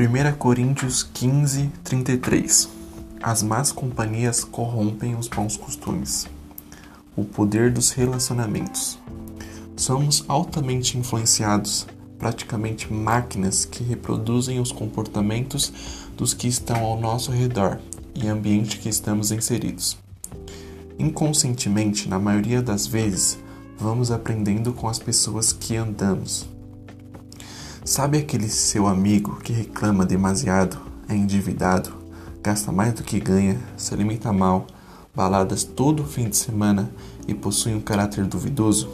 1 Coríntios 15, 33 As más companhias corrompem os bons costumes. O poder dos relacionamentos. Somos altamente influenciados, praticamente máquinas que reproduzem os comportamentos dos que estão ao nosso redor e ambiente que estamos inseridos. Inconscientemente, na maioria das vezes, vamos aprendendo com as pessoas que andamos. Sabe aquele seu amigo que reclama demasiado, é endividado, gasta mais do que ganha, se alimenta mal, baladas todo fim de semana e possui um caráter duvidoso?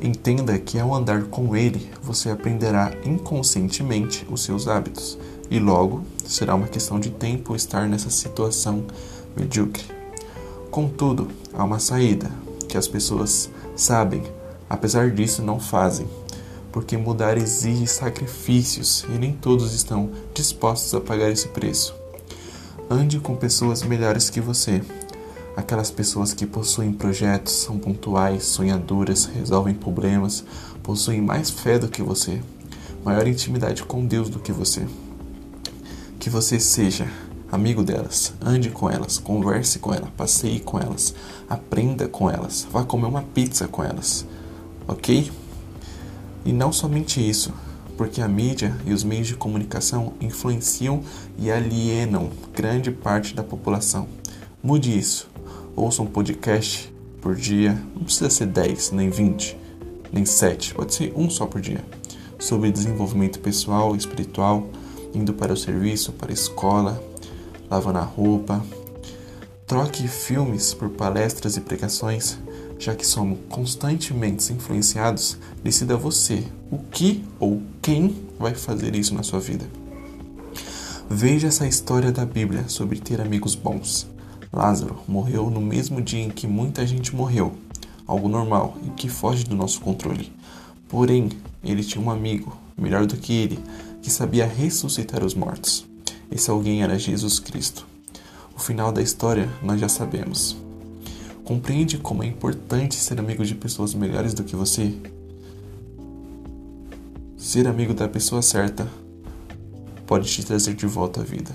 Entenda que ao andar com ele, você aprenderá inconscientemente os seus hábitos e logo será uma questão de tempo estar nessa situação medíocre. Contudo, há uma saída que as pessoas sabem, apesar disso não fazem porque mudar exige sacrifícios e nem todos estão dispostos a pagar esse preço. Ande com pessoas melhores que você. Aquelas pessoas que possuem projetos, são pontuais, sonhadoras, resolvem problemas, possuem mais fé do que você, maior intimidade com Deus do que você. Que você seja amigo delas, ande com elas, converse com elas, passeie com elas, aprenda com elas, vá comer uma pizza com elas, ok? E não somente isso, porque a mídia e os meios de comunicação influenciam e alienam grande parte da população. Mude isso. Ouça um podcast por dia, não precisa ser 10, nem 20, nem 7, pode ser um só por dia, sobre desenvolvimento pessoal e espiritual, indo para o serviço, para a escola, lavando a roupa. Troque filmes por palestras e pregações já que somos constantemente influenciados, decida você o que ou quem vai fazer isso na sua vida. Veja essa história da Bíblia sobre ter amigos bons. Lázaro morreu no mesmo dia em que muita gente morreu, algo normal e que foge do nosso controle. Porém, ele tinha um amigo, melhor do que ele, que sabia ressuscitar os mortos. Esse alguém era Jesus Cristo. O final da história nós já sabemos. Compreende como é importante ser amigo de pessoas melhores do que você? Ser amigo da pessoa certa pode te trazer de volta à vida.